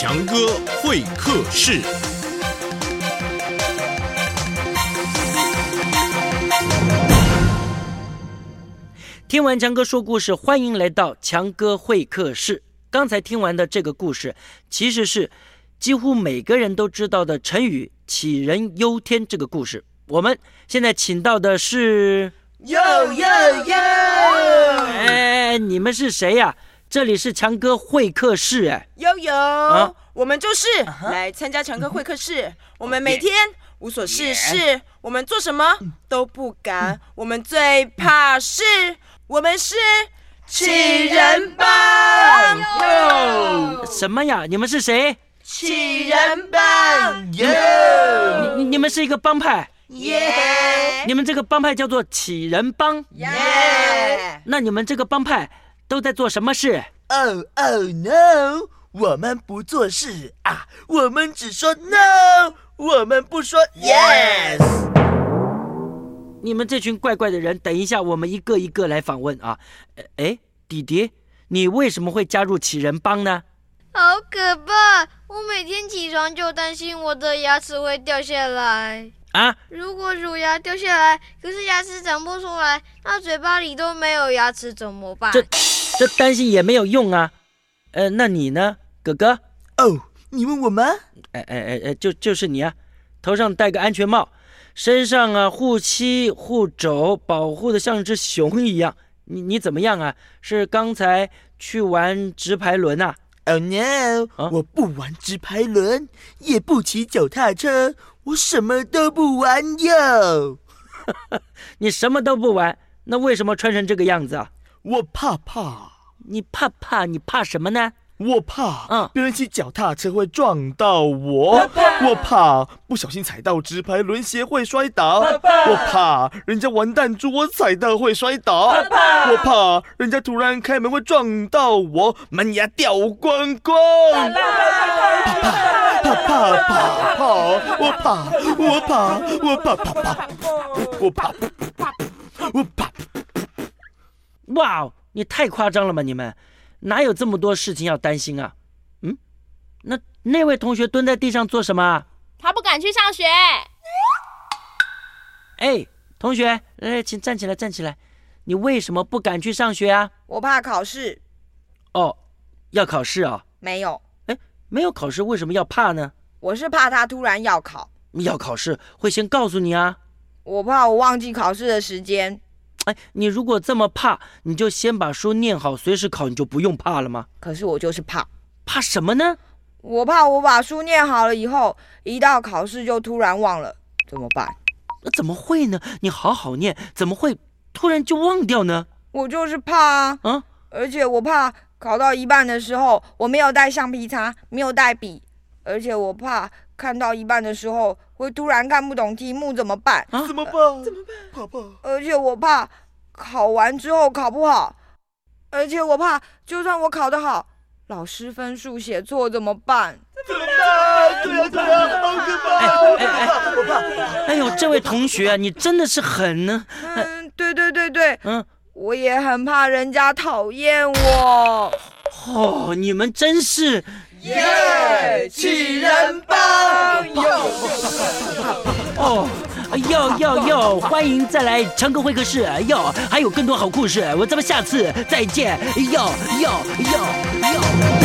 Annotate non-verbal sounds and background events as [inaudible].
强哥会客室。听完强哥说故事，欢迎来到强哥会客室。刚才听完的这个故事，其实是几乎每个人都知道的成语“杞人忧天”这个故事。我们现在请到的是，哟哟哟！哎，你们是谁呀、这里是强哥会客室，哎，悠悠，啊？我们就是来参加强哥会客室。我们每天无所事事，我们做什么都不敢，我们最怕是，我们是杞人帮。哟，什么呀？你们是谁？杞人帮。哟，你你们是一个帮派，耶你们这个帮派叫做杞人帮。耶！那你们这个帮派都在做什么事？哦哦 no！我们不做事啊，我们只说 no，我们不说 yes。你们这群怪怪的人，等一下我们一个一个来访问啊。呃哎，弟弟，你为什么会加入杞人帮呢？好可怕！我每天起床就担心我的牙齿会掉下来。啊，如果乳牙掉下来，可是牙齿长不出来，那嘴巴里都没有牙齿怎么办？这这担心也没有用啊。呃，那你呢，哥哥？哦，你问我吗？哎哎哎哎，就就是你啊，头上戴个安全帽，身上啊护膝护肘，保护的像只熊一样。你你怎么样啊？是刚才去玩直排轮啊？Oh no！、啊我不玩直排轮，也不骑脚踏车，我什么都不玩哟。[laughs] 你什么都不玩，那为什么穿成这个样子啊？我怕怕，你怕怕？你怕什么呢？我怕，嗯别人骑脚踏车会撞到我，我怕不小心踩到直排轮鞋会摔倒，我怕人家玩弹珠我踩到会摔倒，我怕人家突然开门会撞到我，门牙掉光光。怕怕怕怕怕怕，我怕我怕我怕怕怕，我怕我怕。哇哦，你太夸张了吧！你们哪有这么多事情要担心啊？嗯，那那位同学蹲在地上做什么啊？他不敢去上学。哎，同学，来，请站起来，站起来。你为什么不敢去上学啊？我怕考试，哦，要考试啊、没有，哎没有考试为什么要怕呢？我是怕他突然要考，要考试会先告诉你啊。我怕我忘记考试的时间。哎，你如果这么怕，你就先把书念好，随时考，你就不用怕了吗？可是我就是怕。怕什么呢？我怕我把书念好了以后，一到考试就突然忘了，怎么办？那怎么会呢？你好好念，怎么会突然就忘掉呢？我就是怕啊，啊，而且我怕考到一半的时候我没有带橡皮擦，没有带笔，而且我怕看到一半的时候会突然看不懂题目怎么办？怎么办？怎么办？怕怕。而且我怕考完之后考不好，而且我怕就算我考得好，老师分数写错怎么办？怎么办？对呀对呀，好可怕！好可怕！我怕。哎呦，这位同学啊，你真的是狠呢。嗯，对对对对，嗯，我也很怕人家讨厌我。哦，你们真是耶，气人帮 [laughs] 哟！哦，要要要，欢迎再来强哥会客室，哟还有更多好故事，我咱们下次再见，哟哟哟哟。